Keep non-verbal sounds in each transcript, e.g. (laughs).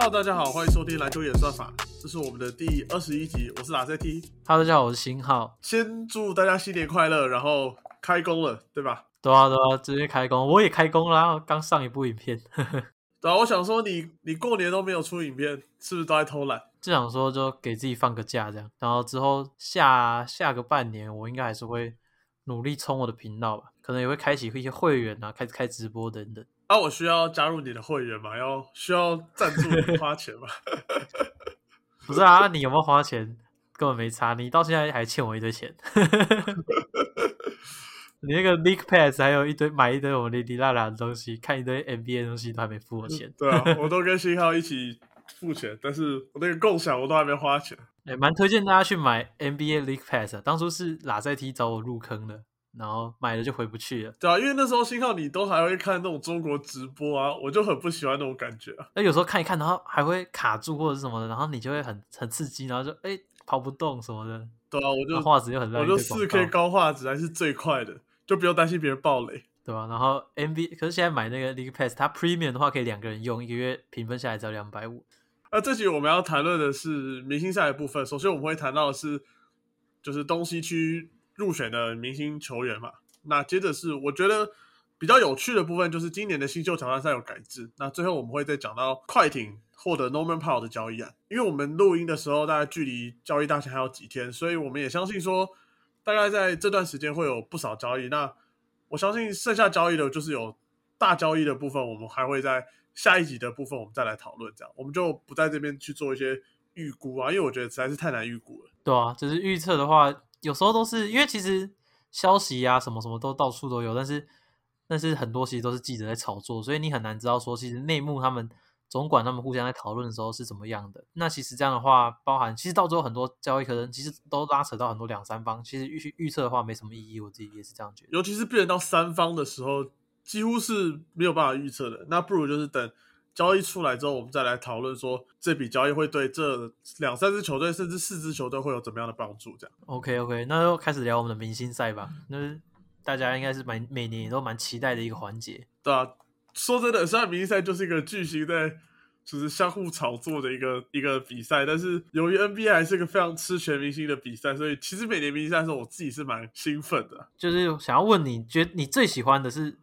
Hello，大家好，欢迎收听篮球演算法，这是我们的第二十一集，我是哪 CT。Hello，大家好，我是新浩。先祝大家新年快乐，然后开工了，对吧？对啊，对啊，直接开工，我也开工啦，刚上一部影片，(laughs) 对啊，我想说你你过年都没有出影片，是不是都在偷懒？就想说就给自己放个假这样，然后之后下下个半年，我应该还是会努力冲我的频道吧，可能也会开启一些会员啊，开始开直播等等。啊，我需要加入你的会员吗？要需要赞助你花钱吗？(laughs) 不是啊，你有没有花钱根本没差，你到现在还欠我一堆钱。(laughs) 你那个 League Pass 还有一堆买一堆我们哩哩啦啦的东西，看一堆 NBA 的东西都还没付我钱。对啊，(laughs) 我都跟新浩一起付钱，但是我那个共享我都还没花钱。哎、蛮推荐大家去买 NBA League Pass 啊。当初是拉塞提找我入坑的，然后买了就回不去了。对啊，因为那时候信号你都还会看那种中国直播啊，我就很不喜欢那种感觉啊。那有时候看一看，然后还会卡住或者是什么的，然后你就会很很刺激，然后就哎、跑不动什么的，对啊，我就那画质就很烂，我就四 K 高画质还是最快的，就不用担心别人爆雷。对吧？然后 NBA 可是现在买那个 League Pass，它 Premium 的话可以两个人用，一个月平分下来只要两百五。那这集我们要谈论的是明星赛的部分。首先我们会谈到的是，就是东西区入选的明星球员嘛。那接着是我觉得比较有趣的部分，就是今年的新秀挑战赛有改制。那最后我们会再讲到快艇获得 Norman Powell 的交易案，因为我们录音的时候大概距离交易大限还有几天，所以我们也相信说，大概在这段时间会有不少交易。那我相信剩下交易的就是有大交易的部分，我们还会在下一集的部分我们再来讨论，这样我们就不在这边去做一些预估啊，因为我觉得实在是太难预估了。对啊，只是预测的话，有时候都是因为其实消息啊什么什么都到处都有，但是但是很多其实都是记者在炒作，所以你很难知道说其实内幕他们总管他们互相在讨论的时候是怎么样的。那其实这样的话，包含其实到最后很多交易可能其实都拉扯到很多两三方，其实预预测的话没什么意义，我自己也是这样觉得。尤其是变到三方的时候，几乎是没有办法预测的。那不如就是等交易出来之后，我们再来讨论说这笔交易会对这两三支球队甚至四支球队会有怎么样的帮助。这样 OK OK，那就开始聊我们的明星赛吧。那大家应该是蛮每年也都蛮期待的一个环节。对啊，说真的，虽然明星赛就是一个巨星在就是相互炒作的一个一个比赛，但是由于 NBA 还是一个非常吃全明星的比赛，所以其实每年明星赛的时候，我自己是蛮兴奋的。就是想要问你，觉得你最喜欢的是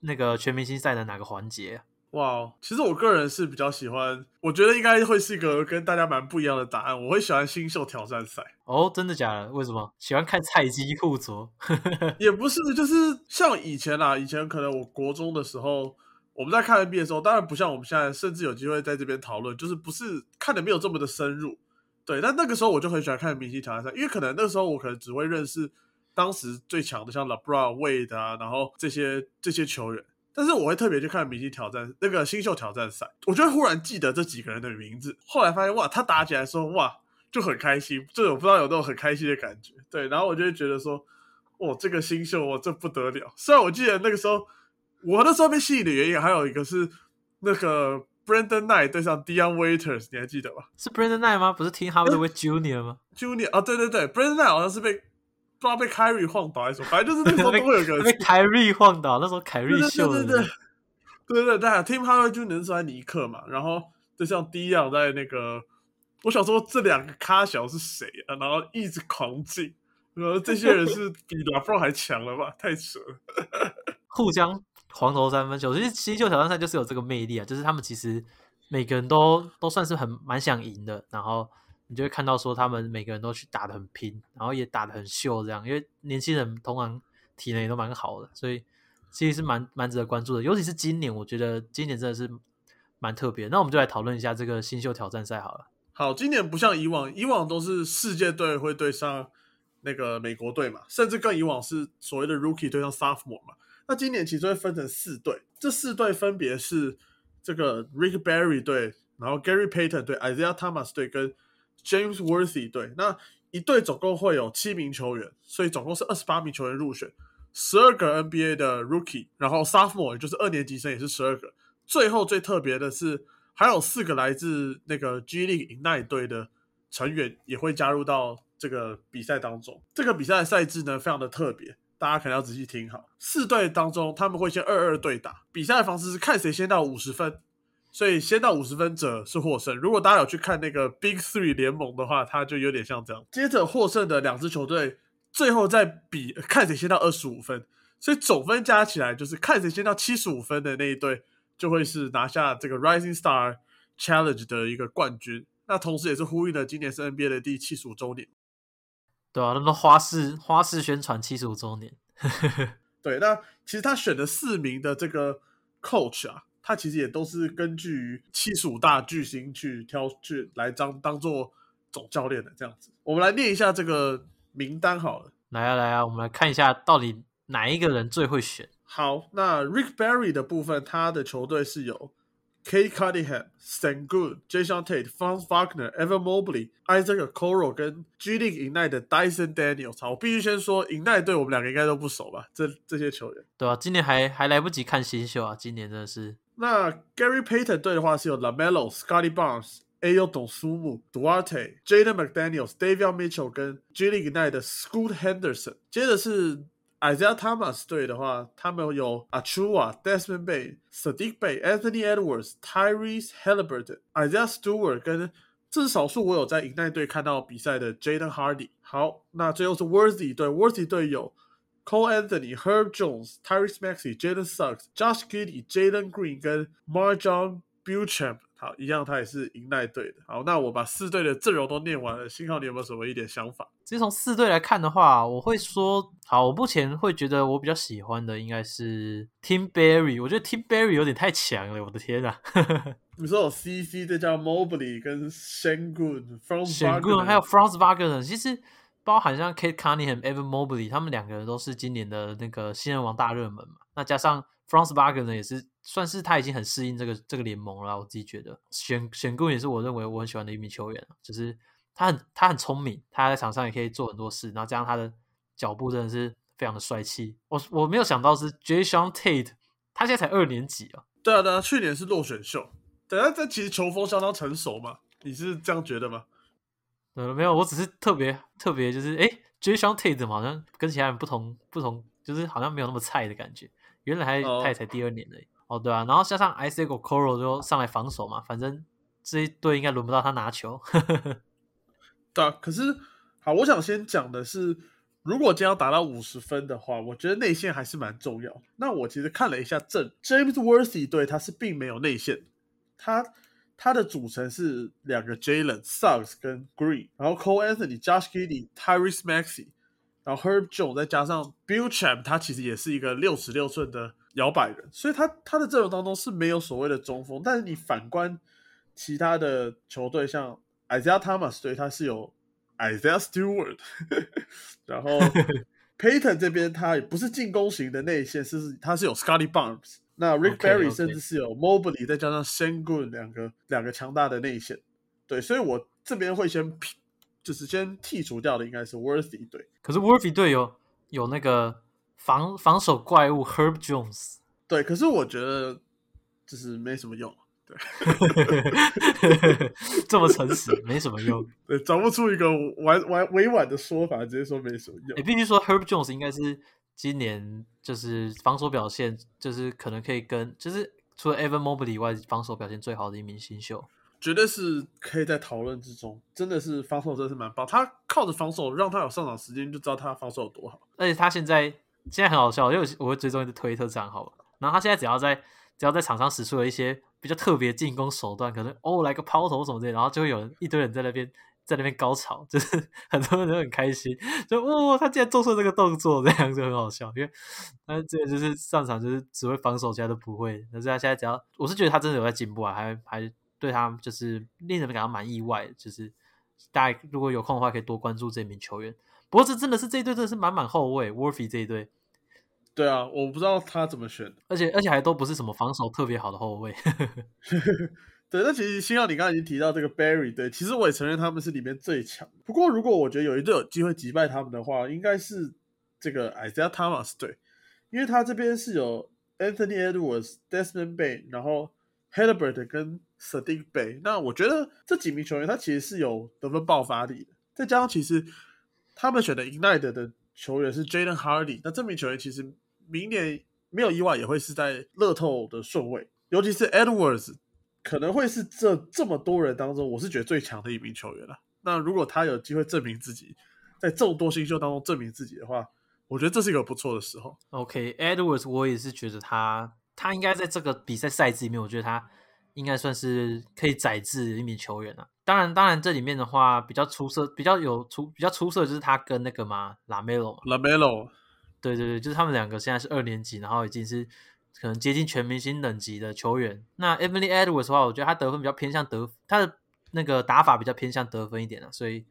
那个全明星赛的哪个环节啊？哇，其实我个人是比较喜欢，我觉得应该会是一个跟大家蛮不一样的答案。我会喜欢新秀挑战赛，哦，真的假的？为什么喜欢看菜鸡互啄？(laughs) (laughs) 也不是，就是像以前啦，以前可能我国中的时候，我们在看 NBA 的时候，当然不像我们现在，甚至有机会在这边讨论，就是不是看的没有这么的深入。对，但那个时候我就很喜欢看明星挑战赛，因为可能那个时候我可能只会认识当时最强的，像 LeBron、Wade 啊，然后这些这些球员。但是我会特别去看明星挑战那个新秀挑战赛，我就会忽然记得这几个人的名字。后来发现哇，他打起来的时候哇就很开心，就我不知道有那种很开心的感觉。对，然后我就会觉得说，哦，这个新秀哇这不得了。(laughs) 虽然我记得那个时候我那时候被吸引的原因还有一个是那个 Brandon Knight 对上 Dion Waiters，你还记得吗是 Brandon Knight 吗？不是听 Hardaway Junior 吗？？Junior 啊，对对对，Brandon Knight 好像是被不知道被 Kyrie 晃倒还是什么，反正就是那个时候 (laughs) 都会有个被凯瑞晃倒，那时候凯瑞对秀的对对对对对对，Team Hardaway Junior 是在尼克嘛，然后就像 Dion 在那个，我想说这两个咖小是谁啊？然后一直狂进。然后这些人是比 LeBron 还强了吧？太扯了！(laughs) 互相黄头三分球。其实新秀挑战赛就是有这个魅力啊，就是他们其实每个人都都算是很蛮想赢的，然后你就会看到说他们每个人都去打的很拼，然后也打的很秀这样，因为年轻人通常体能也都蛮好的，所以其实是蛮蛮值得关注的。尤其是今年，我觉得今年真的是蛮特别。那我们就来讨论一下这个新秀挑战赛好了。好，今年不像以往，以往都是世界队会对上那个美国队嘛，甚至更以往是所谓的 Rookie 对上 Sophomore 嘛。那今年其实会分成四队，这四队分别是这个 Rick Barry 队，然后 Gary Payton 队、Isaiah Thomas 队跟 James Worthy 队。那一队总共会有七名球员，所以总共是二十八名球员入选，十二个 NBA 的 Rookie，然后 Sophomore 也就是二年级生也是十二个。最后最特别的是，还有四个来自那个 G League 那一队的成员也会加入到这个比赛当中。这个比赛的赛制呢，非常的特别，大家可能要仔细听好。四队当中，他们会先二二对打，比赛的方式是看谁先到五十分，所以先到五十分者是获胜。如果大家有去看那个 Big Three 联盟的话，它就有点像这样。接着获胜的两支球队，最后再比看谁先到二十五分，所以总分加起来就是看谁先到七十五分的那一队，就会是拿下这个 Rising Star Challenge 的一个冠军。那同时也是呼应了今年是 NBA 的第七十五周年。对啊，那么花式花式宣传七十五周年。(laughs) 对，那其实他选的四名的这个 coach 啊。他其实也都是根据七十五大巨星去挑去来当当做总教练的这样子。我们来念一下这个名单好了。来啊来啊，我们来看一下到底哪一个人最会选。好，那 Rick Barry 的部分，他的球队是有。K. Cunningham、Sengun、Jason Tate、Franz Wagner、Evan Mobley、Isaac Okoro 跟 G League Ignite 的 Dyson Daniels。好，我必须先说，Ignite 队我们两个应该都不熟吧？这这些球员，对啊，今年还还来不及看新秀啊，今年真的是。那 Gary Payton 队的话是有 Lamelo、Scotty Barnes、ayodosumu、Duarte、Jaden McDaniels、David Mitchell 跟 G League Ignite 的 Scoot Henderson。接着是 Isaiah Thomas 队的话，他们有 Achua、Desmond Bay、Sadiq Bay、Anthony Edwards、Tyrese Halliburton、Isaiah Stewart，跟这是少数我有在银奈队看到比赛的 Jaden Hardy。好，那最后是 Worthy 队，Worthy 队有 Cole Anthony、Herb Jones、Tyrese Maxey、Jalen Suggs、Josh Giddey、Jalen Green 跟 Marjon Beauchamp。好，一样，他也是银奈队的。好，那我把四队的阵容都念完了，幸好你有没有什么一点想法？其实从四队来看的话，我会说，好，我目前会觉得我比较喜欢的应该是 Team Berry。我觉得 Team Berry 有点太强了，我的天啊！你说有 CC，再加 Mobley 跟 Shangun、Franz Wagner 还有 Franz Wagner，其实包含像 Kate Cunningham、Evan Mobley，他们两个人都是今年的那个新人王大热门嘛。那加上 Franz Wagner 呢也是。算是他已经很适应这个这个联盟了，我自己觉得选选工也是我认为我很喜欢的一名球员，就是他很他很聪明，他在场上也可以做很多事，然后加上他的脚步真的是非常的帅气。我我没有想到是 Jason Tate，他现在才二年级啊。对啊对啊，去年是落选秀，等下，这其实球风相当成熟嘛，你是这样觉得吗？呃，没有，我只是特别特别就是哎，Jason Tate 好像跟其他人不同不同，就是好像没有那么菜的感觉，原来还他也才第二年已。哦，对啊，然后加上 Isaac Okoro 就上来防守嘛，反正这一队应该轮不到他拿球。(laughs) 对啊，可是好，我想先讲的是，如果今天要达到五十分的话，我觉得内线还是蛮重要。那我其实看了一下阵，James Worthy 队他是并没有内线，他他的组成是两个 Jalen Suggs 跟 Green，然后 Cole Anthony、Josh Giddey、Tyrese Maxey，然后 Herb Jones 再加上 Bill Champ，他其实也是一个六尺六寸的。摇摆人，所以他他的阵容当中是没有所谓的中锋，但是你反观其他的球队，像 Isaiah Thomas 队，他是有 Isaiah Stewart，然后 Payton 这边他也不是进攻型的内线，是他是有 Scotty Barnes，那 Rick Barry 甚至是有 Mobley，再加上 Shengun 两个两个强大的内线，对，所以我这边会先就是先剔除掉的应该是 Worthy 队，可是 Worthy 队有有那个。防防守怪物 Herb Jones，对，可是我觉得就是没什么用，对，(laughs) 这么诚实，没什么用，对，找不出一个婉婉委婉的说法，直接说没什么用。你必须说 Herb Jones 应该是今年就是防守表现，就是可能可以跟，就是除了 Evan Mobley 以外，防守表现最好的一名新秀，绝对是可以在讨论之中，真的是防守真的是蛮棒，他靠着防守让他有上场时间，就知道他防守有多好，而且他现在。现在很好笑，因为我会追踪一个推特账号，然后他现在只要在只要在场上使出了一些比较特别进攻手段，可能哦来个抛投什么之类，然后就会有人一堆人在那边在那边高潮，就是 (laughs) 很多人都很开心，就哦他竟然做出这个动作，这样就很好笑，因为他这个就是上场就是只会防守，其他都不会。但是他现在只要我是觉得他真的有在进步啊，还还对他就是令人感到蛮意外，就是大家如果有空的话可以多关注这名球员。不过这真的是这一队真的是满满后卫，Worthy 这一队。对啊，我不知道他怎么选，而且而且还都不是什么防守特别好的后卫。(laughs) 对，那其实星耀你刚刚已经提到这个 Barry，对，其实我也承认他们是里面最强。不过如果我觉得有一队有机会击败他们的话，应该是这个 Isaiah Thomas 队，因为他这边是有 Anthony Edwards、Desmond Bay，然后 Halliburton 跟 Sadiq Bay。那我觉得这几名球员他其实是有得分爆发力的，再加上其实他们选的 Ignite 的球员是 Jaden Hardy，那这名球员其实。明年没有意外也会是在乐透的顺位，尤其是 Edwards，可能会是这这么多人当中，我是觉得最强的一名球员了。那如果他有机会证明自己，在众多新秀当中证明自己的话，我觉得这是一个不错的时候。OK，Edwards，我也是觉得他他应该在这个比赛赛制里面，我觉得他应该算是可以载制一名球员了。当然，当然这里面的话比较出色、比较有出、比较出色就是他跟那个嘛拉梅洛嘛，拉梅罗，对对对，就是他们两个现在是二年级，然后已经是可能接近全明星等级的球员。那 Emily Edwards 的话，我觉得他得分比较偏向得，他的那个打法比较偏向得分一点啊，所以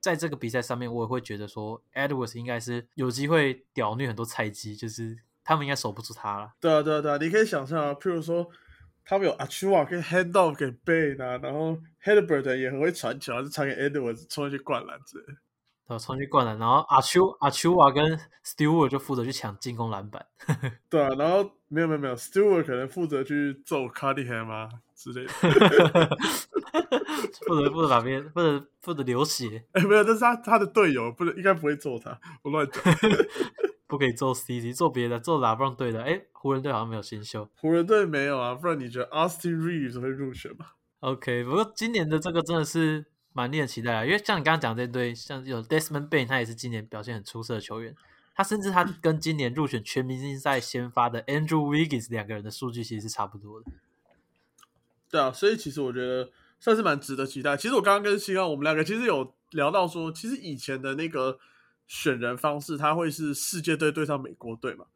在这个比赛上面，我也会觉得说 Edwards 应该是有机会屌虐很多菜鸡，就是他们应该守不住他了。对啊，对啊，对啊，你可以想象啊，譬如说他们有阿丘瓦可以 hand off 给 Bay 啊，然后 h e d b e r t 也很会传球，就传给 Edwards 冲上去灌篮之类的。呃，冲去灌篮，然后阿丘阿丘瓦跟 Stewart 就负责去抢进攻篮板。(laughs) 对啊，然后没有没有没有，Stewart 可能负责去揍 Cardi Ham 啊之类的。负责负责哪边？负责负责流血。哎，没有，这是他他的队友，不能应该不会揍他，我乱讲。(laughs) 不可以揍 CD，揍别的，揍拉布朗队的。哎，湖人队好像没有新秀。湖人队没有啊，不然你觉得 Austin Reeves 会入选吗？OK，不过今年的这个真的是。蛮令人期待啊，因为像你刚刚讲这堆，像有 Desmond Bain，他也是今年表现很出色的球员。他甚至他跟今年入选全明星赛先发的 Andrew Wiggins 两个人的数据其实是差不多的。对啊，所以其实我觉得算是蛮值得期待。其实我刚刚跟新奥我们两个其实有聊到说，其实以前的那个选人方式，他会是世界队对上美国队嘛？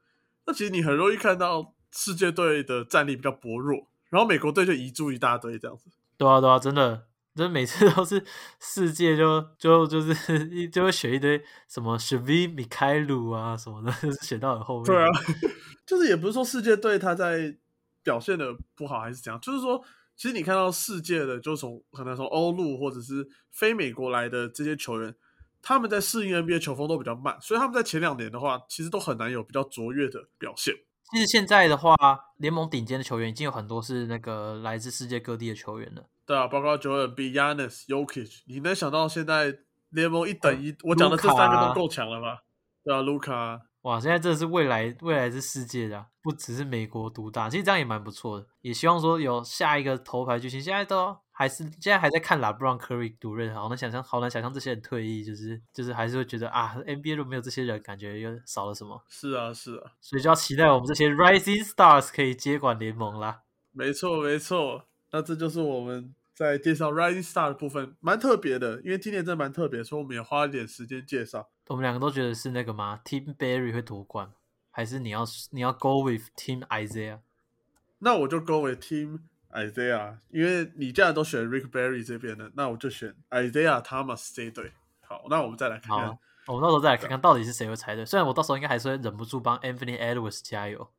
那其实你很容易看到世界队的战力比较薄弱，然后美国队就移驻一大堆这样子。对啊，对啊，真的。就是每次都是世界就就就是 (laughs) 一就会选一堆什么史威米开鲁啊什么的，选到很后面。对啊，(laughs) 就是也不是说世界队他在表现的不好还是怎样，就是说其实你看到世界的，就从可能从欧陆或者是非美国来的这些球员，他们在适应 NBA 球风都比较慢，所以他们在前两年的话，其实都很难有比较卓越的表现。其实现在的话，联盟顶尖的球员已经有很多是那个来自世界各地的球员了。对啊，包括 john B. Yanis、Yokich，你能想到现在联盟一等一，我讲的这三个都够强了吧？对啊，卢卡，哇，现在真的是未来未来是世界的，不只是美国独大，其实这样也蛮不错的。也希望说有下一个头牌巨星，现在都还是现在还在看 LeBron Curry 独任，好难想象，好难想象这些人退役，就是就是还是会觉得啊，NBA 如果没有这些人，感觉又少了什么。是啊，是啊，所以就要期待我们这些 Rising Stars 可以接管联盟啦。没错，没错。那这就是我们在介绍 Rising Star 的部分，蛮特别的，因为今年真的蛮特别，所以我们也花了点时间介绍。我们两个都觉得是那个吗？Team Barry 会夺冠，还是你要你要 Go with Team Isaiah？那我就 Go with Team Isaiah，因为你既然都选 Rick Barry 这边的，那我就选 Isaiah Thomas 这一队。好，那我们再来看看，我们到时候再来看看到底是谁会猜对。虽然我到时候应该还是会忍不住帮 Anthony Edwards 加油。(laughs)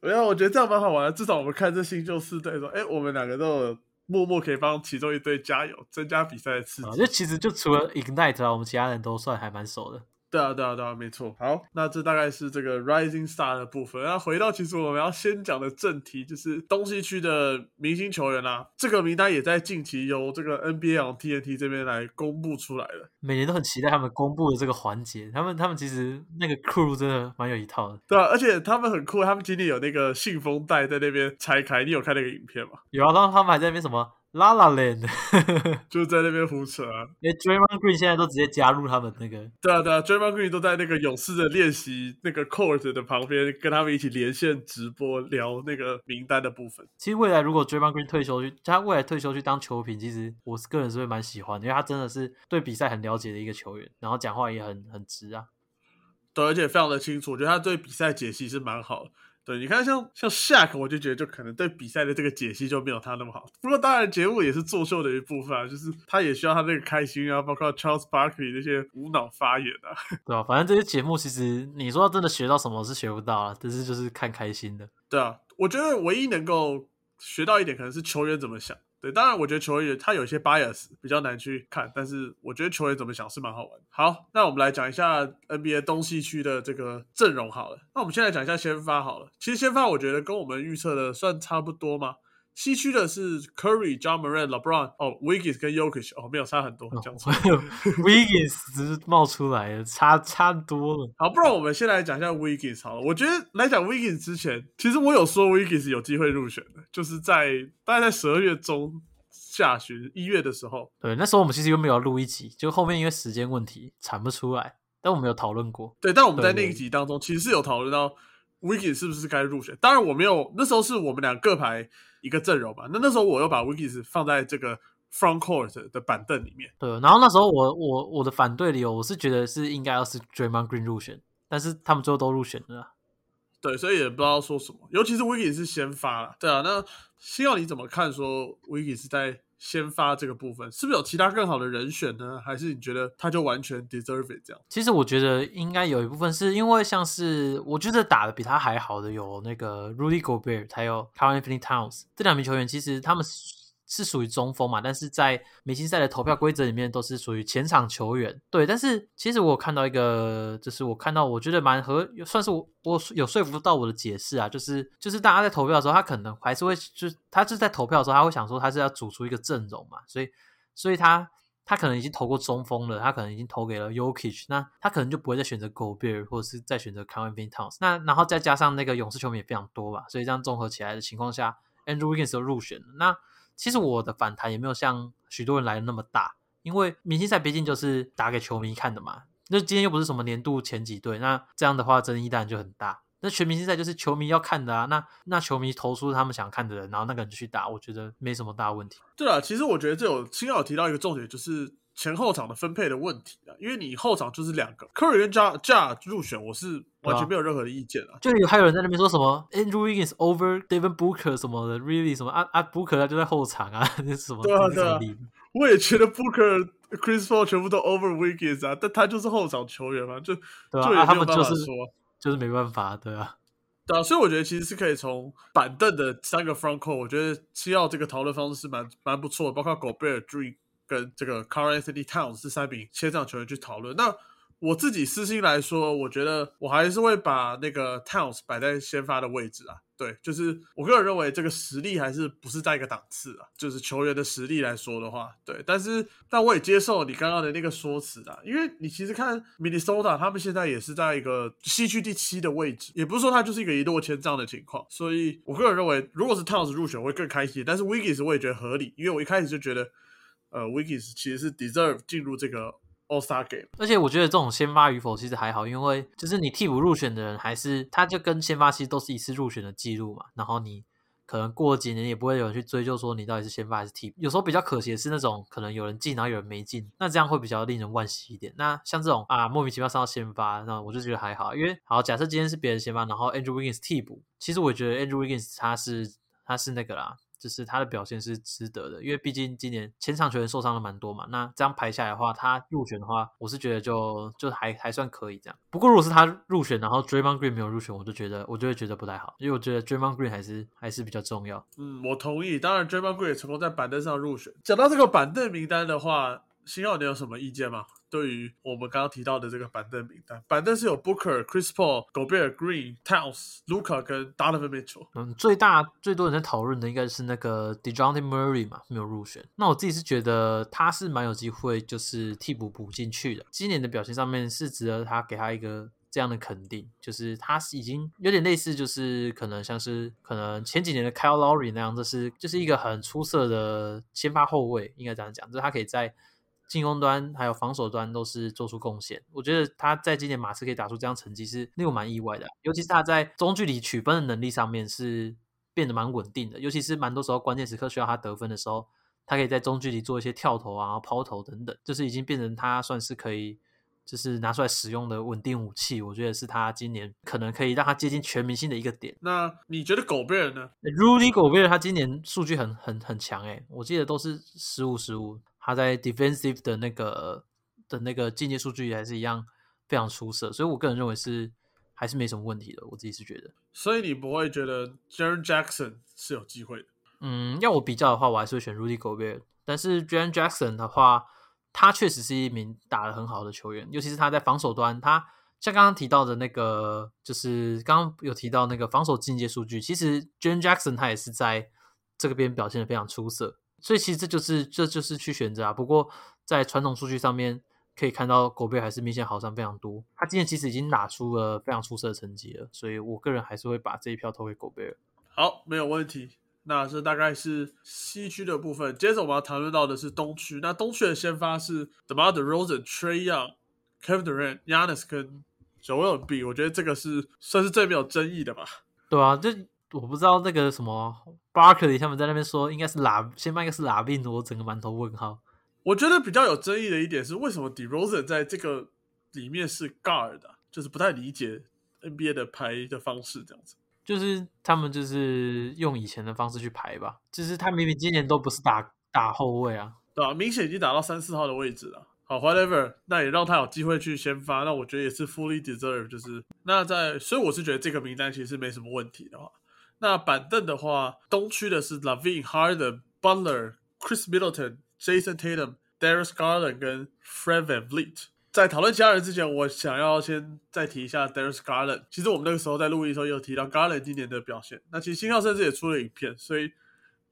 没有，我觉得这样蛮好玩的。至少我们看这新旧四队说，哎，我们两个都有默默可以帮其中一队加油，增加比赛的刺激。就其实就除了 Ignite 啊，我们其他人都算还蛮熟的。对啊，对啊，对啊，没错。好，那这大概是这个 Rising Star 的部分。那回到其实我们要先讲的正题，就是东西区的明星球员啦。这个名单也在近期由这个 NBA 和 TNT 这边来公布出来了。每年都很期待他们公布的这个环节。他们他们其实那个 crew 真的蛮有一套的。对啊，而且他们很酷，他们今天有那个信封袋在那边拆开。你有看那个影片吗？有啊，然后他们还在那边什么？拉拉 land (laughs) 就在那边胡扯啊！(laughs) 哎，Draymond Green 现在都直接加入他们那个。对啊，对啊，Draymond Green 都在那个勇士的练习那个 court 的旁边，跟他们一起连线直播聊那个名单的部分。其实未来如果 Draymond Green 退休去，他未来退休去当球评，其实我是个人是会蛮喜欢，因为他真的是对比赛很了解的一个球员，然后讲话也很很直啊。对，而且非常的清楚，我觉得他对比赛解析是蛮好的。对，你看像像 Shaq，我就觉得就可能对比赛的这个解析就没有他那么好。不过当然节目也是作秀的一部分啊，就是他也需要他那个开心啊，包括 Charles Barkley 那些无脑发言啊。(laughs) 对啊，反正这些节目其实你说真的学到什么是学不到啊，但是就是看开心的。对啊，我觉得唯一能够学到一点，可能是球员怎么想。对，当然我觉得球员他有些 bias 比较难去看，但是我觉得球员怎么想是蛮好玩。好，那我们来讲一下 NBA 东西区的这个阵容好了。那我们先来讲一下先发好了。其实先发我觉得跟我们预测的算差不多吗。西区的是 Curry、John Moran、LeBron 哦，Wiggins 跟 Yokish 哦，没有差很多，讲错。(laughs) Wiggins 只是冒出来的，差差多了。好，不然我们先来讲一下 Wiggins 好了。我觉得来讲 Wiggins 之前，其实我有说 Wiggins 有机会入选的，就是在大概在十二月中下旬一月的时候，对，那时候我们其实又没有录一集，就后面因为时间问题产不出来，但我们有讨论过。对，但我们在那一集当中其实是有讨论到 Wiggins 是不是该入选。当然我没有，那时候是我们俩各排一个阵容嘛。那那时候我又把 Wiggins 放在这个 front court 的板凳里面。对，然后那时候我我我的反对理由，我是觉得是应该要是 Draymond Green 入选，但是他们最后都入选了啊。对，所以也不知道说什么，尤其是 Wiggins 是先发了，对啊。那希望你怎么看说 Wiggins 在先发这个部分，是不是有其他更好的人选呢？还是你觉得他就完全 deserve it 这样？其实我觉得应该有一部分是因为像是我觉得打的比他还好的有那个 Rudy Gobert 还有 Karl Anthony Towns 这两名球员，其实他们是属于中锋嘛，但是在明星赛的投票规则里面都是属于前场球员。对，但是其实我看到一个，就是我看到我觉得蛮合，算是我我有说服到我的解释啊，就是就是大家在投票的时候，他可能还是会就是他就在投票的时候，他会想说他是要组出一个阵容嘛，所以所以他。他可能已经投过中锋了，他可能已经投给了 Yokich，那他可能就不会再选择 Go Bear 或者是再选择 c a r l Anthony Towns。那然后再加上那个勇士球迷也非常多吧，所以这样综合起来的情况下，Andrew Wiggins 都入选了。那其实我的反弹也没有像许多人来的那么大，因为明星赛毕竟就是打给球迷看的嘛。那今天又不是什么年度前几队，那这样的话争议当然就很大。那全明星赛就是球迷要看的啊，那那球迷投出他们想看的人，然后那个人就去打，我觉得没什么大问题。对啊，其实我觉得这有新耀有提到一个重点，就是前后场的分配的问题啊，因为你后场就是两个 Curry 跟 Ja Ja 入选，我是完全没有任何的意见啊。就有还有人在那边说什么 Andrew Wiggins over Devin Booker 什么的，really 什么啊啊 Booker 他就在后场啊，(laughs) 那是什么？对啊对啊我也觉得 Booker、(laughs) Chris Paul 全部都 over Wiggins 啊，但他就是后场球员嘛，就对啊，就也没有们就是。就是没办法，对啊，对啊，所以我觉得其实是可以从板凳的三个 front court，我觉得七号这个讨论方式是蛮蛮不错的，包括 Gobert、Dream 跟这个 Carl Anthony Towns 这三名切场球员去讨论。那我自己私心来说，我觉得我还是会把那个 Towns 摆在先发的位置啊。对，就是我个人认为这个实力还是不是在一个档次啊，就是球员的实力来说的话，对。但是，但我也接受你刚刚的那个说辞啊，因为你其实看 Minnesota 他们现在也是在一个西区第七的位置，也不是说他就是一个一落千丈的情况，所以我个人认为，如果是 Towns 入选，我会更开心。但是 Wiggins 我也觉得合理，因为我一开始就觉得，呃，Wiggins 其实是 deserve 进入这个 All Star Game。而且我觉得这种先发与否其实还好，因为就是你替补入选的人，还是他就跟先发其实都是一次入选的记录嘛。然后你可能过几年也不会有人去追究说你到底是先发还是替。有时候比较可惜的是那种可能有人进，然后有人没进，那这样会比较令人惋惜一点。那像这种啊莫名其妙上到先发，那我就觉得还好，因为好假设今天是别人先发，然后 Andrew Wiggins 替补，其实我觉得 Andrew Wiggins 他是他是那个啦。就是他的表现是值得的，因为毕竟今年前场球员受伤了蛮多嘛。那这样排下来的话，他入选的话，我是觉得就就还还算可以这样。不过如果是他入选，然后 Draymond Green 没有入选，我就觉得我就会觉得不太好，因为我觉得 Draymond Green 还是还是比较重要。嗯，我同意。当然 d r a y m o n Green 也成功在板凳上入选。讲到这个板凳名单的话，星耀你有什么意见吗？对于我们刚刚提到的这个板凳名单，板凳是有 Booker、Chris Paul、Gobert、Green、Towns、Luca 跟 Donovan Mitchell。嗯，最大最多人在讨论的应该是那个 Dejounte Murray 嘛，没有入选。那我自己是觉得他是蛮有机会，就是替补补进去的。今年的表现上面是值得他给他一个这样的肯定，就是他是已经有点类似，就是可能像是可能前几年的 Kyle Lowry 那样，就是就是一个很出色的先发后卫，应该这样讲，就是他可以在进攻端还有防守端都是做出贡献。我觉得他在今年马刺可以打出这样成绩是令我蛮意外的，尤其是他在中距离取分的能力上面是变得蛮稳定的，尤其是蛮多时候关键时刻需要他得分的时候，他可以在中距离做一些跳投啊、抛投等等，就是已经变成他算是可以。就是拿出来使用的稳定武器，我觉得是他今年可能可以让他接近全明星的一个点。那你觉得狗贝尔呢？Rudy Gobert 他今年数据很很很强诶，我记得都是十五十五，他在 defensive 的那个的那个进阶数据还是一样非常出色，所以我个人认为是还是没什么问题的，我自己是觉得。所以你不会觉得 Jaren Jackson 是有机会的？嗯，要我比较的话，我还是会选 Rudy Gobert，但是 Jaren Jackson 的话，他确实是一名打得很好的球员，尤其是他在防守端，他像刚刚提到的那个，就是刚刚有提到那个防守进阶数据，其实 Jaren Jackson 他也是在这个边表现的非常出色，所以其实这就是这就是去选择啊。不过在传统数据上面可以看到，狗贝还是明显好上非常多。他今年其实已经打出了非常出色的成绩了，所以我个人还是会把这一票投给狗贝尔。好，没有问题。那这大概是西区的部分。接着我们要谈论到的是东区。那东区的先发是 DeMar DeRozan、Trey Young、Kevin Durant、Yanis 跟 Joel B。我觉得这个是算是最没有争议的吧。对啊，这我不知道那个什么 Barkley 他们在那边说应该是拉先发应该是拉宾，我整个满头问号。我觉得比较有争议的一点是，为什么 DeRozan 在这个里面是 guard，就是不太理解 NBA 的排的方式这样子。就是他们就是用以前的方式去排吧，就是他明明今年都不是打打后卫啊，对吧？明显已经打到三四号的位置了。好，whatever，那也让他有机会去先发，那我觉得也是 fully deserve。就是那在，所以我是觉得这个名单其实没什么问题的话。那板凳的话，东区的是 Lavine、Harden、Butler、Chris Middleton、Jason Tatum、Darius Garland 跟 Fred VanVleet。在讨论其他人之前，我想要先再提一下 Darius Garland。其实我们那个时候在录音的时候也有提到 Garland 今年的表现。那其实新号甚至也出了影片，所以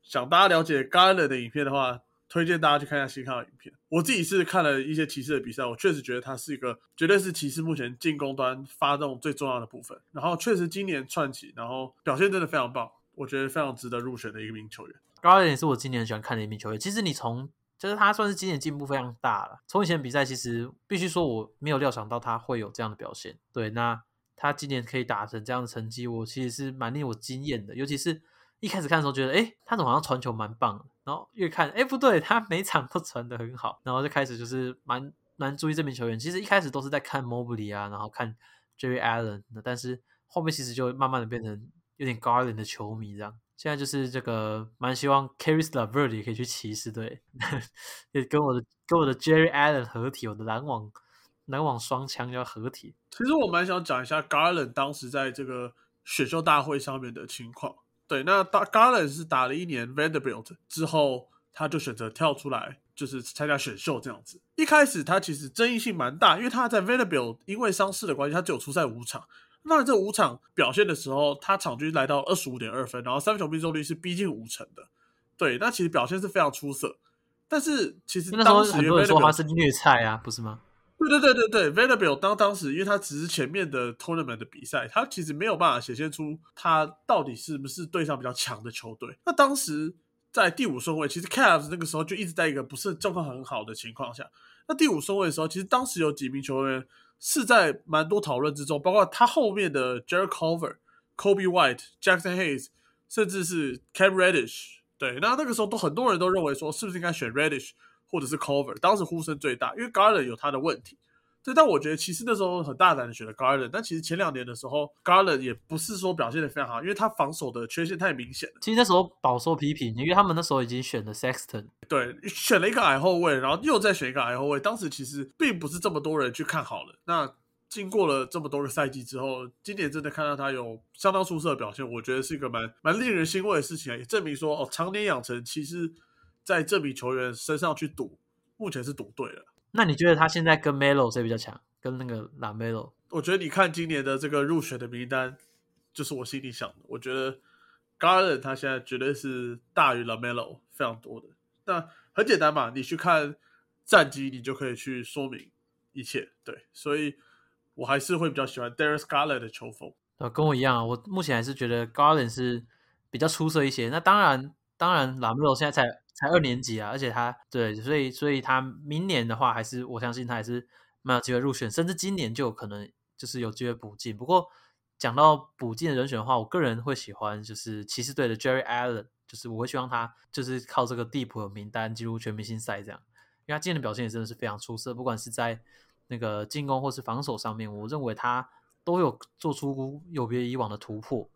想大家了解 Garland 的影片的话，推荐大家去看一下新康的影片。我自己是看了一些骑士的比赛，我确实觉得他是一个绝对是骑士目前进攻端发动最重要的部分。然后确实今年串起，然后表现真的非常棒，我觉得非常值得入选的一名球员。Garland 也是我今年很喜欢看的一名球员。其实你从就是他算是今年进步非常大了。从以前比赛，其实必须说我没有料想到他会有这样的表现。对，那他今年可以打成这样的成绩，我其实是蛮令我惊艳的。尤其是一开始看的时候，觉得哎，他怎么好像传球蛮棒的。然后越看，哎，不对，他每场都传的很好。然后就开始就是蛮蛮注意这名球员。其实一开始都是在看 Mobley 啊，然后看 Jerry Allen 的，但是后面其实就慢慢的变成有点 Garland 的球迷这样。现在就是这个，蛮希望 Caris LeVert 也可以去骑士队，也跟我的跟我的 Jerry Allen 合体，我的篮网篮网双枪要合体。其实我蛮想讲一下 Garland 当时在这个选秀大会上面的情况。对，那 Garland 是打了一年 Vanderbilt 之后，他就选择跳出来，就是参加选秀这样子。一开始他其实争议性蛮大，因为他在 Vanderbilt 因为伤势的关系，他只有出赛五场。那这五场表现的时候，他场均来到二十五点二分，然后三分球命中率是逼近五成的。对，那其实表现是非常出色。但是其实当时很多人说他是虐菜啊，不是吗？对对对对对，Vanderbilt 当当时因为他只是前面的 tournament 的比赛，他其实没有办法显现出他到底是不是对上比较强的球队。那当时在第五顺位，其实 Cavs 那个时候就一直在一个不是状况很好的情况下。那第五顺位的时候，其实当时有几名球员。是在蛮多讨论之中，包括他后面的 Jerry Culver、Kobe White、Jackson Hayes，甚至是 Cam Reddish。对，那那个时候都很多人都认为说，是不是应该选 Reddish 或者是 Culver？当时呼声最大，因为 Garland 有他的问题。对，但我觉得其实那时候很大胆的选了 Garland，但其实前两年的时候，Garland 也不是说表现的非常好，因为他防守的缺陷太明显了。其实那时候饱受批评，因为他们那时候已经选了 Sexton，对，选了一个矮后卫，然后又再选一个矮后卫，当时其实并不是这么多人去看好了。那经过了这么多个赛季之后，今年真的看到他有相当出色的表现，我觉得是一个蛮蛮令人欣慰的事情啊，也证明说哦，常年养成其实在这笔球员身上去赌，目前是赌对了。那你觉得他现在跟 Melo 谁比较强？跟那个拉 Melo？我觉得你看今年的这个入选的名单，就是我心里想的。我觉得 Garland 他现在绝对是大于拉 Melo 非常多的。那很简单嘛，你去看战绩，你就可以去说明一切。对，所以我还是会比较喜欢 Darius Garland 的球风。呃，跟我一样啊，我目前还是觉得 Garland 是比较出色一些。那当然，当然拉 Melo 现在才。才二年级啊，而且他对，所以所以他明年的话，还是我相信他还是蛮有机会入选，甚至今年就有可能就是有机会补进。不过讲到补进的人选的话，我个人会喜欢就是骑士队的 Jerry Allen，就是我会希望他就是靠这个地普的名单进入全明星赛这样，因为他今年的表现也真的是非常出色，不管是在那个进攻或是防守上面，我认为他都有做出有别以往的突破。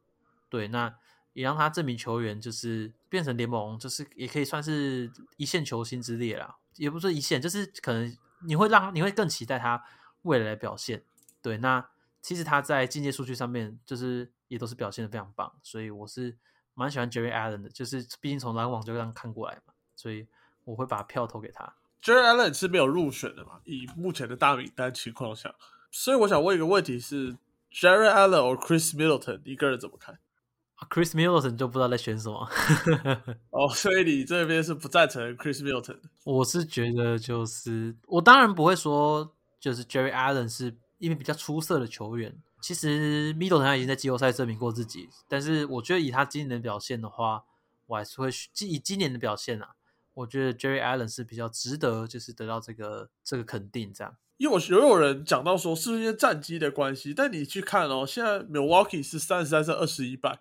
对，那。也让他这名球员就是变成联盟，就是也可以算是一线球星之列啦，也不是一线，就是可能你会让你会更期待他未来的表现。对，那其实他在进阶数据上面就是也都是表现的非常棒，所以我是蛮喜欢 Jerry Allen 的，就是毕竟从篮网就这样看过来嘛，所以我会把票投给他。Jerry Allen 是没有入选的嘛？以目前的大名单情况下，所以我想问一个问题是：Jerry Allen 或 Chris Middleton，一个人怎么看？Chris Middleton 就不知道在选什么。哦，所以你这边是不赞成 Chris Middleton？(laughs) 我是觉得就是，我当然不会说就是 Jerry Allen 是因为比较出色的球员。其实 Middleton 他已经在季后赛证明过自己，但是我觉得以他今年的表现的话，我还是会选以今年的表现啊，我觉得 Jerry Allen 是比较值得就是得到这个这个肯定这样。因为我有有人讲到说是不是因为战绩的关系，但你去看哦，现在 Milwaukee 是三十三胜二十一败，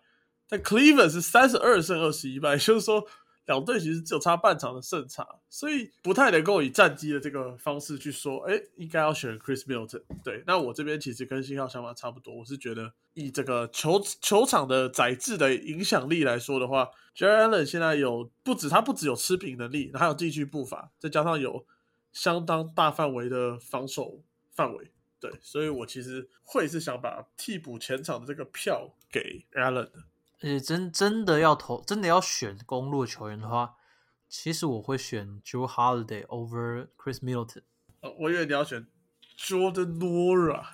但 Cleveland 是三十二胜二十一败，也就是说两队其实只有差半场的胜差，所以不太能够以战绩的这个方式去说，哎，应该要选 Chris Milton。对，那我这边其实跟信号想法差不多，我是觉得以这个球球场的载质的影响力来说的话，Jerry Allen 现在有不止他不只有吃平能力，还有禁区步伐，再加上有相当大范围的防守范围。对，所以我其实会是想把替补前场的这个票给 Allen 的。而且真真的要投，真的要选公路球员的话，其实我会选 Joe Holiday over Chris Middleton。哦，我以为你要选 Jordan Nora。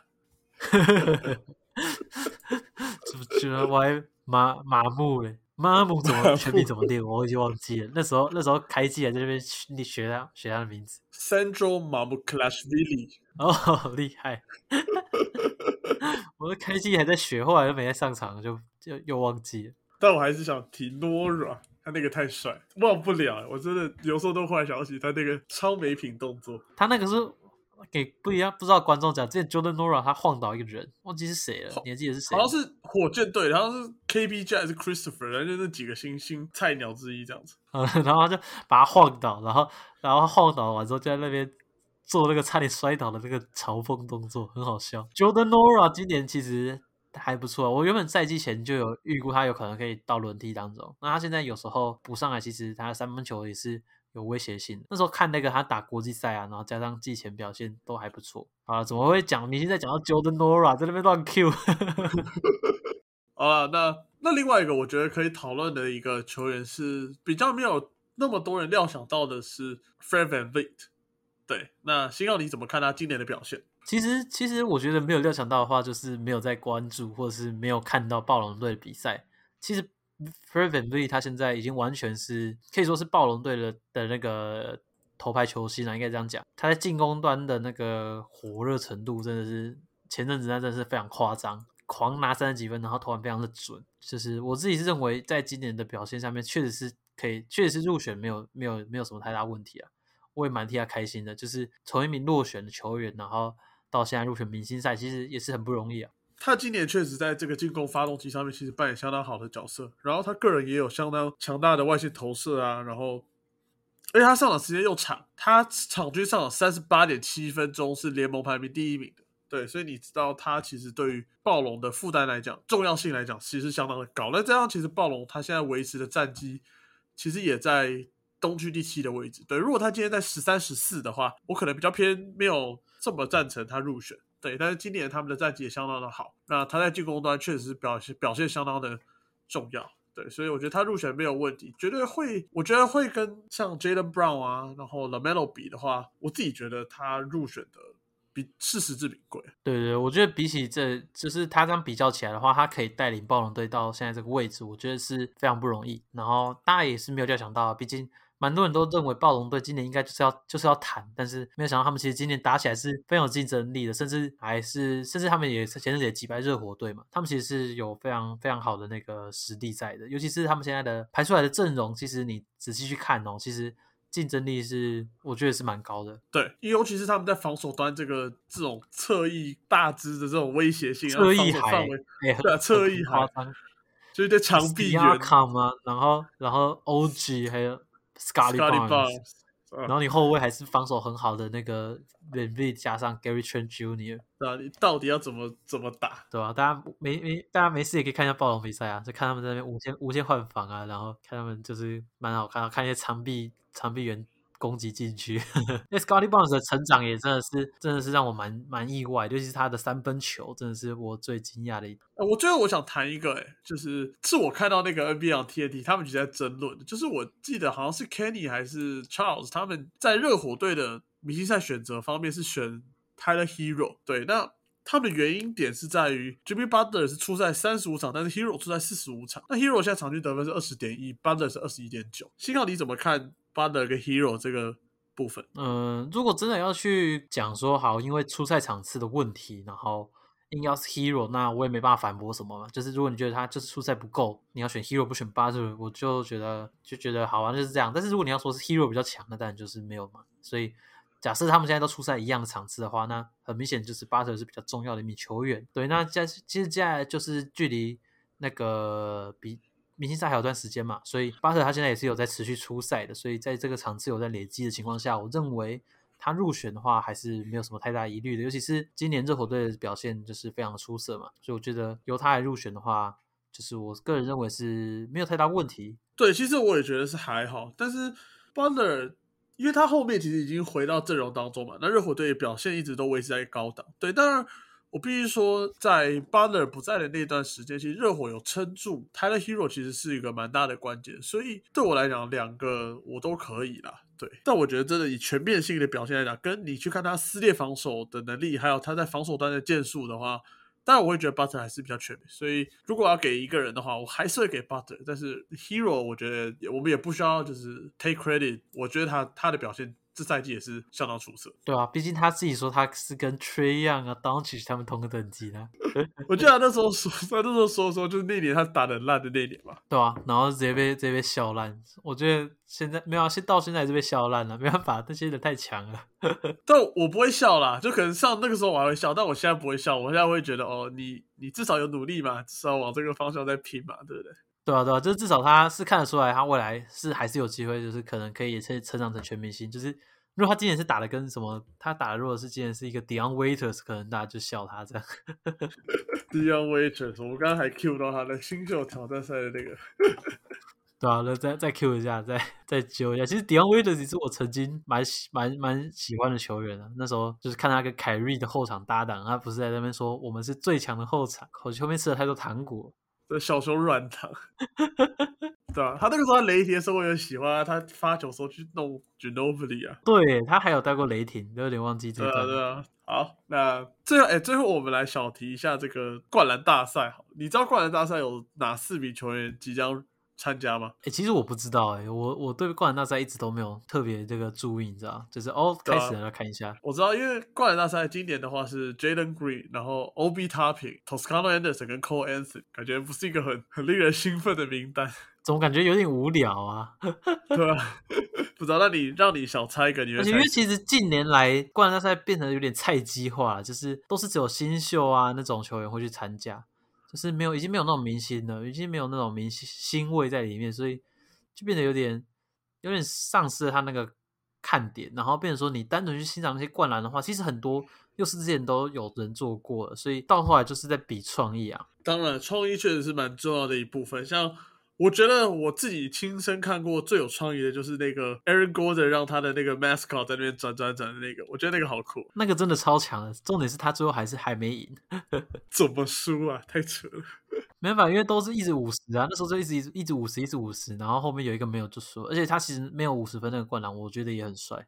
怎么觉得我还麻麻木嘞？麻木怎么全名怎么念？我已经忘记了。那时候那时候开机还在那边你学他学他的名字。Central Mamuklashvili。(laughs) 哦，厉害！(laughs) 我的开机还在学，后来就没在上场，就就又忘记了。但我还是想提 Nora，他那个太帅，忘不了。我真的有时候都忽然想起他那个超没品动作。他那个是给不一样，不知道观众讲，之前 Jordan Nora 他晃倒一个人，忘记是谁了，你还记得是谁？好像是火箭队，好像是 KBJ 还是 Christopher，然后就那几个新星菜鸟之一这样子。嗯，(laughs) 然后他就把他晃倒，然后然后晃倒完之后就在那边做那个差点摔倒的那个嘲讽动作，很好笑。Jordan Nora 今年其实还不错，我原本赛季前就有预估他有可能可以到轮替当中，那他现在有时候补上来，其实他三分球也是有威胁性的。那时候看那个他打国际赛啊，然后加上季前表现都还不错啊，怎么会讲？你现在讲到 Jordan Nora 在那边乱 Q，(laughs) 好了，那那另外一个我觉得可以讨论的一个球员是比较没有那么多人料想到的是 Fred Van Vliet。对，那星耀你怎么看他今年的表现？其实，其实我觉得没有料想到的话，就是没有在关注，或者是没有看到暴龙队的比赛。其实 f r e d Van v l e 他现在已经完全是可以说是暴龙队的的那个头牌球星了，应该这样讲。他在进攻端的那个火热程度真的是前阵子那真的是非常夸张，狂拿三十几分，然后投篮非常的准。就是我自己是认为，在今年的表现上面，确实是可以，确实是入选没有没有没有什么太大问题啊。我也蛮替他开心的，就是从一名落选的球员，然后到现在入选明星赛，其实也是很不容易啊。他今年确实在这个进攻发动机上面，其实扮演相当好的角色。然后他个人也有相当强大的外线投射啊，然后而且他上场时间又长，他场均上场三十八点七分钟，是联盟排名第一名的。对，所以你知道他其实对于暴龙的负担来讲，重要性来讲，其实相当的高。那这样其实暴龙他现在维持的战绩，其实也在东区第七的位置。对，如果他今天在十三、十四的话，我可能比较偏没有这么赞成他入选。对，但是今年他们的战绩也相当的好，那他在进攻端确实是表现表现相当的重要。对，所以我觉得他入选没有问题，绝对会，我觉得会跟像 Jalen Brown 啊，然后 Lamelo 比的话，我自己觉得他入选的比是实至名归。对对，我觉得比起这，就是他这样比较起来的话，他可以带领暴龙队到现在这个位置，我觉得是非常不容易。然后大家也是没有料想到，毕竟蛮多人都认为暴龙队今年应该就是要就是要谈，但是没有想到他们其实今年打起来是非常有竞争力的，甚至还是甚至他们也是前阵子也击败热火队嘛，他们其实是有非常非常好的那个实力在的，尤其是他们现在的排出来的阵容，其实你仔细去看哦，其实竞争力是我觉得是蛮高的。对，尤其是他们在防守端这个这种侧翼大只的这种威胁性，侧翼海侧翼海。就是对墙壁缘。卡嘛，然后然后 OG 还有 Scotty Scotty Barnes，Barnes，然后你后卫还是防守很好的那个 Van v 加上 Gary Trent Jr. 那啊，你到底要怎么怎么打？对吧？大家没没大家没事也可以看一下暴龙比赛啊，就看他们在那边无限无限换防啊，然后看他们就是蛮好看的，看一些长臂长臂猿攻击禁区。(laughs) 那 Scotty Barnes 的成长也真的是真的是让我蛮蛮意外，尤其是他的三分球，真的是我最惊讶的一。呃我觉得我想谈一个、欸，哎，就是是我看到那个 NBA TNT 他们一直在争论，就是我记得好像是 Kenny 还是 Charles 他们在热火队的明星赛选择方面是选 Tyler Hero，对，那他们的原因点是在于 Jimmy Butler 是出赛三十五场，但是 Hero 出赛四十五场。那 Hero 现在场均得分是二十点一，Butler 是二十一点九。信号你怎么看 Butler 跟 Hero 这个部分？嗯，如果真的要去讲说好，因为出赛场次的问题，然后硬要是 Hero，那我也没办法反驳什么嘛。就是如果你觉得他就是出赛不够，你要选 Hero 不选 Butler，我就觉得就觉得好玩就是这样。但是如果你要说是 Hero 比较强，那当然就是没有嘛。所以。假设他们现在都出赛一样的场次的话，那很明显就是巴特是比较重要的一名球员。对，那接接下来就是距离那个比明星赛还有段时间嘛，所以巴特他现在也是有在持续出赛的。所以在这个场次有在累积的情况下，我认为他入选的话还是没有什么太大疑虑的。尤其是今年热火队的表现就是非常的出色嘛，所以我觉得由他来入选的话，就是我个人认为是没有太大问题。对，其实我也觉得是还好，但是巴特。因为他后面其实已经回到阵容当中嘛，那热火队表现一直都维持在高档。对，当然我必须说，在 Butler 不在的那段时间，其实热火有撑住，Tyler Hero 其实是一个蛮大的关键。所以对我来讲，两个我都可以啦。对，但我觉得真的以全面性的表现来讲，跟你去看他撕裂防守的能力，还有他在防守端的建树的话。当然，我会觉得 Butter 还是比较全面，所以如果要给一个人的话，我还是会给 Butter。但是 Hero，我觉得我们也不需要就是 take credit。我觉得他他的表现。这赛季也是相当出色，对啊，毕竟他自己说他是跟 Trey Young 啊、Doncic 他们同个等级的。(laughs) 我记得那时候说，(laughs) 他那时候说说，就是那年他打的烂的那年嘛。对啊，然后直接被直接被笑烂。我觉得现在没有，啊现到现在还是被笑烂了，没办法，那些人太强了。(laughs) 但我不会笑啦，就可能上那个时候我还会笑，但我现在不会笑，我现在会觉得哦，你你至少有努力嘛，至少往这个方向在拼嘛，对不对？对啊，对啊，就是至少他是看得出来，他未来是还是有机会，就是可能可以成成长成全明星。就是如果他今年是打的跟什么，他打的如果是今年是一个 Dion Waiters，可能大家就笑他这样。Dion Waiters，我刚刚还 Q 到他的新秀挑战赛的那个。(laughs) 对啊，那再再 Q 一下，再再揪一下。其实 Dion Waiters 是我曾经蛮喜蛮蛮喜欢的球员啊。那时候就是看他跟凯瑞的后场搭档，他不是在那边说我们是最强的后场，我后面吃了太多糖果。这小熊软糖，(laughs) 对啊，他那个时候雷霆的时候，我也喜欢他发球时候去弄 g e n o b i l y 啊。对他还有带过雷霆，有点忘记这个。对啊，对啊。好，那最后，哎，最后我们来小提一下这个灌篮大赛。好，你知道灌篮大赛有哪四名球员即将？参加吗？哎，其实我不知道，哎，我我对灌篮大赛一直都没有特别这个注意，你知道？就是哦，开始了，看一下。我知道，因为灌篮大赛今年的话是 Jalen Green，然后 Ob Topping、Toscano Anderson 跟 Cole Anthony，感觉不是一个很很令人兴奋的名单，(laughs) 总感觉有点无聊啊。(laughs) 对啊，不知道，那你让你小猜一个，你会？因为其实近年来灌篮大赛变成有点菜鸡化，就是都是只有新秀啊那种球员会去参加。是没有，已经没有那种明星了，已经没有那种明星星味在里面，所以就变得有点有点丧失了他那个看点。然后变成说，你单纯去欣赏那些灌篮的话，其实很多又是之前都有人做过了，所以到后来就是在比创意啊。当然，创意确实是蛮重要的一部分，像。我觉得我自己亲身看过最有创意的就是那个 Aaron Gordon 让他的那个 mascot 在那边转转转的那个，我觉得那个好酷，那个真的超强的。重点是他最后还是还没赢，(laughs) 怎么输啊？太扯了，(laughs) 没办法，因为都是一直五十啊，那时候就一直一直一直五十，一直五十，然后后面有一个没有就输，而且他其实没有五十分那个灌篮，我觉得也很帅。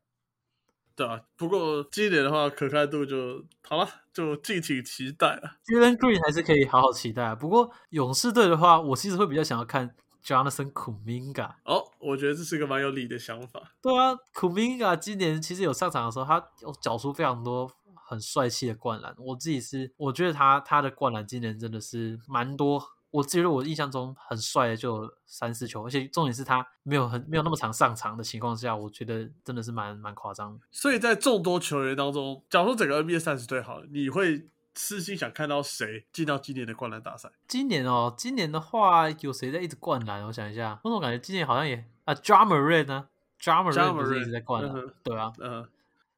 对啊，不过今年的话，可看度就好了，就敬请期待了。Jalen Green 还是可以好好期待啊。不过勇士队的话，我其实会比较想要看 Jonathan Kuminga。哦，我觉得这是个蛮有理的想法。对啊，Kuminga 今年其实有上场的时候，他有缴出非常多很帅气的灌篮。我自己是，我觉得他他的灌篮今年真的是蛮多。我觉得我印象中很帅的就三四球，而且重点是他没有很没有那么长上场的情况下，我觉得真的是蛮蛮夸张。所以在众多球员当中，假如说整个 NBA 三十队好，你会私心想看到谁进到今年的灌篮大赛？今年哦，今年的话有谁在一直灌篮？我想一下，我总感觉今年好像也啊 d r a m a r e d 呢 d r u m m e r 一直在灌篮，对啊，嗯。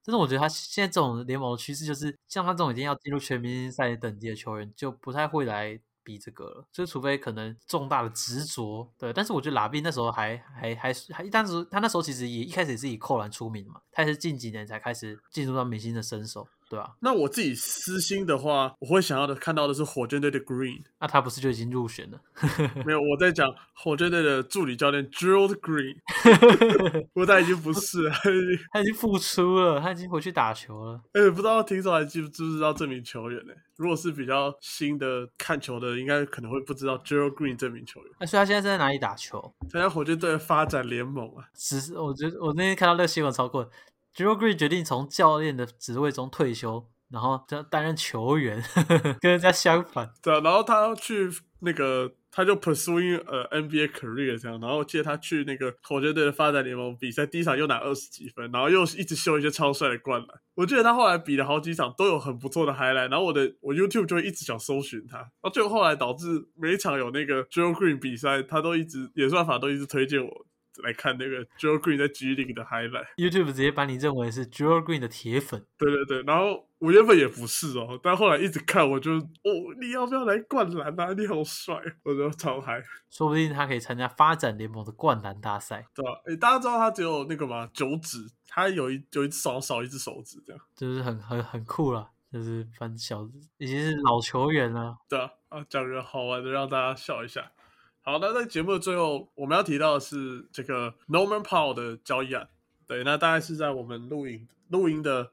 但是我觉得他现在这种联盟的趋势就是，像他这种已经要进入全明星赛等级的球员，就不太会来。比这个了，就除非可能重大的执着，对。但是我觉得拉比那时候还还还还，当时他那时候其实也一开始也是以扣篮出名嘛，他也是近几年才开始进入到明星的身手。对啊，那我自己私心的话，我会想要的看到的是火箭队的 Green。那他不是就已经入选了？(laughs) 没有，我在讲火箭队的助理教练 Gerald Green，(laughs) 不过他已经不是了。他已经他已经复出了，他已经回去打球了。哎、不知道听众还记不知不知道这名球员呢、如果是比较新的看球的，应该可能会不知道 Gerald Green 这名球员。那所以他现在是在哪里打球？参加火箭队的发展联盟啊，只是我觉得我那天看到那个新闻超过 j e r o Green 决定从教练的职位中退休，然后担担任球员，跟人家相反。对啊，然后他去那个，他就 pursuing 呃 NBA career 这样，然后接他去那个火箭队的发展联盟比赛，第一场又拿二十几分，然后又一直秀一些超帅的灌篮。我记得他后来比了好几场都有很不错的 highlight，然后我的我 YouTube 就会一直想搜寻他，然后最后后来导致每一场有那个 Joe Green 比赛，他都一直演算法都一直推荐我来看那个 Joe Green 在 G League 的 highlight。YouTube 直接把你认为是 j e r o Green 的铁粉。对对对，然后我原本也不是哦，但后来一直看，我就哦，你要不要来灌篮啊？你好帅，我就超嗨，说不定他可以参加发展联盟的灌篮大赛，对吧？诶，大家知道他只有那个嘛九指，他有一有一只手少一只手指这样，就是很很很酷了。就是反正小已经是老球员了，对啊，啊，讲个好玩的让大家笑一下。好，那在节目的最后，我们要提到的是这个 Norman Powell 的交易案。对，那大概是在我们录影录音的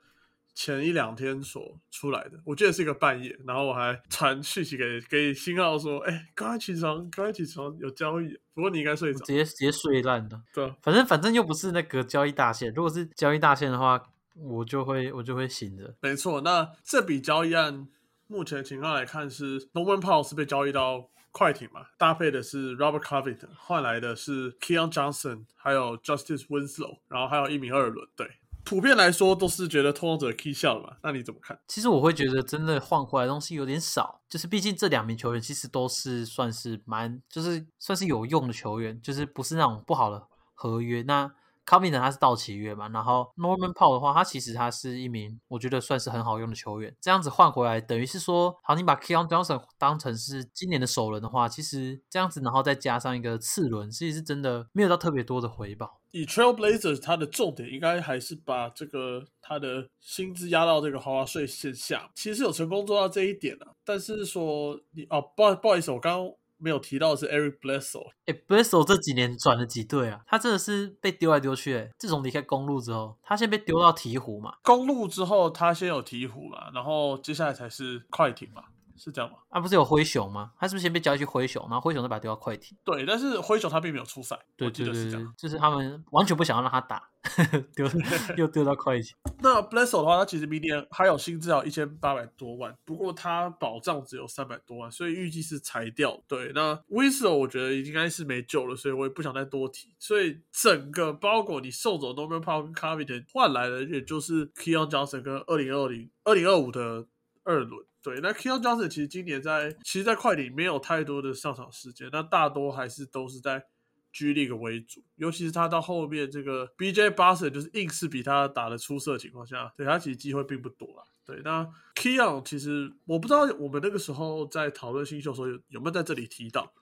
前一两天所出来的，我记得是一个半夜，然后我还传讯息给给新浩说：“哎、赶快起床，赶快起床，有交易。”不过你应该睡着直，接直接睡烂的。对啊，反正反正又不是那个交易大线，如果是交易大线的话，我就会我就会醒着。没错。那这笔交易案目前情况来看是 Norman Powell 是被交易到快艇嘛，搭配的是 Robert Covington，换来的是 Keon Johnson，还有 Justice Winslow，然后还有一名二轮。对，普遍来说都是觉得拓荒者 key 笑了嘛，那你怎么看？其实我会觉得真的换回来东西有点少，就是毕竟这两名球员其实都是算是蛮就是算是有用的球员，就是不是那种不好的合约。那康米呢他是到期约嘛，然后 Norman Powell 的话，他其实他是一名我觉得算是很好用的球员。这样子换回来，等于是说，好，你把 Keon Johnson 当成是今年的首轮的话，其实这样子，然后再加上一个次轮，其实是真的没有到特别多的回报。以 Trailblazers 它的重点应该还是把这个他的薪资压到这个豪华税线下，其实有成功做到这一点啊。但是说你哦，不好不好意思，我刚刚没有提到的是 Eric Bledsoe，哎 b l e s s o 这几年转了几队啊？他真的是被丢来丢去、欸。自从离开公路之后，他先被丢到鹈鹕嘛，公路之后他先有鹈鹕嘛，然后接下来才是快艇嘛，是这样吗？啊，不是有灰熊吗？他是不是先被交易去灰熊，然后灰熊再把他丢到快艇？对，但是灰熊他并没有出赛，对我记对对对得是这样。，就是他们完全不想要让他打，(laughs) 丢 (laughs) 又丢到快艇。那 Bledsoe 的话，他其实明年还有薪资要一千八百多万，不过他保障只有三百多万，所以预计是裁掉。对，那 Winslow 我觉得应该是没救了，所以我也不想再多提。所以整个包裹你送走 Norman Powell 跟 Covington 换来的，也就是 Keon Johnson 跟二零二零、二零二五的二轮。对，那 Keon Johnson 其实今年在其实，在快艇没有太多的上场时间，那大多还是都是在 G League 为主，尤其是他到后面这个 BJ b a s e t 就是硬是比他打的出色的情况下，对他其实机会并不多啦。对，那 Keon 其实我不知道我们那个时候在讨论新秀的时候有有没有在这里提到，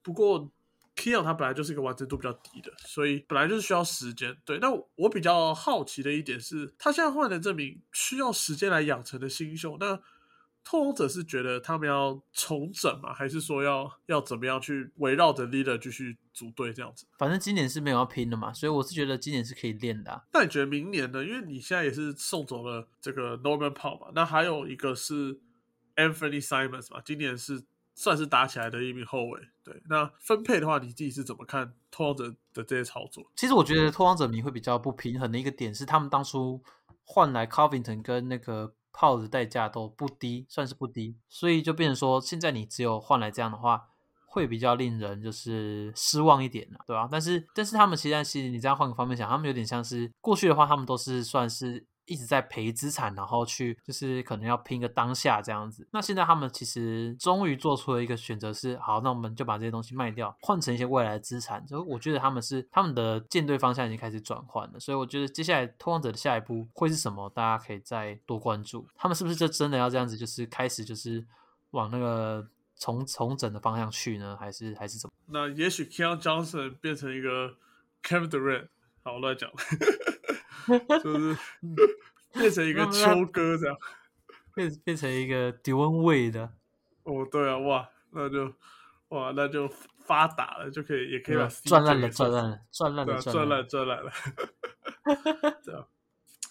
不过 Keon 他本来就是一个完成度比较低的，所以本来就是需要时间。对，那我比较好奇的一点是，他现在换的这名需要时间来养成的新秀，那拓荒者是觉得他们要重整吗？还是说要要怎么样去围绕着 leader 继续组队这样子？反正今年是没有要拼的嘛，所以我是觉得今年是可以练的、啊。那你觉得明年呢？因为你现在也是送走了这个 Norman Powell 嘛，那还有一个是 Anthony Simons 嘛，今年是算是打起来的一名后卫。对，那分配的话，你自己是怎么看拓荒者的这些操作？其实我觉得拓荒者迷会比较不平衡的一个点是，他们当初换来 Covington 跟那个炮的代价都不低，算是不低，所以就变成说，现在你只有换来这样的话，会比较令人就是失望一点了，对吧、但是但是他们现在其实你这样换个方面想，他们有点像是过去的话，他们都是算是。一直在赔资产，然后去就是可能要拼个当下这样子。那现在他们其实终于做出了一个选择是，好，那我们就把这些东西卖掉，换成一些未来的资产。就我觉得他们是他们的舰队方向已经开始转换了，所以我觉得接下来拓荒者的下一步会是什么，大家可以再多关注。他们是不是就真的要这样子，就是开始就是往那个重重整的方向去呢？还是还是怎么？那也许 Keon Johnson 变成一个 Kevin Durant，好乱讲，(laughs) 就是变成一个秋哥这样。(laughs) 变变成一个迪温位的，哦，对啊，哇，那就哇，那就发达了，就可以也可以把赚烂了，赚烂了，赚烂了，赚烂烂赚烂了，对啊，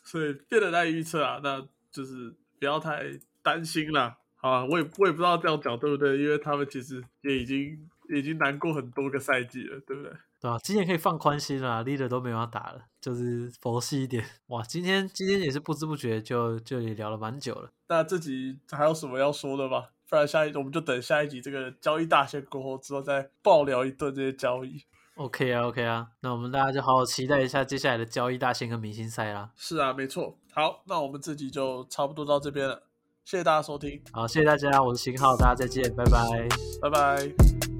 所以变得难以预测啊，那就是不要太担心啦。好啊，我也我也不知道这样讲对不对，因为他们其实也已经已经难过很多个赛季了，对不对？对吧、今年可以放宽心了，leader 都没有要打了，就是佛系一点。哇，今天今天也是不知不觉就就也聊了蛮久了。那这集还有什么要说的吗？不然下一我们就等下一集这个交易大限过后之后再爆聊一顿这些交易。OK 啊，OK 啊，那我们大家就好好期待一下接下来的交易大线跟明星赛啦。是啊，没错。好，那我们这集就差不多到这边了，谢谢大家收听，好，谢谢大家，我是秦浩，大家再见，拜拜。拜拜。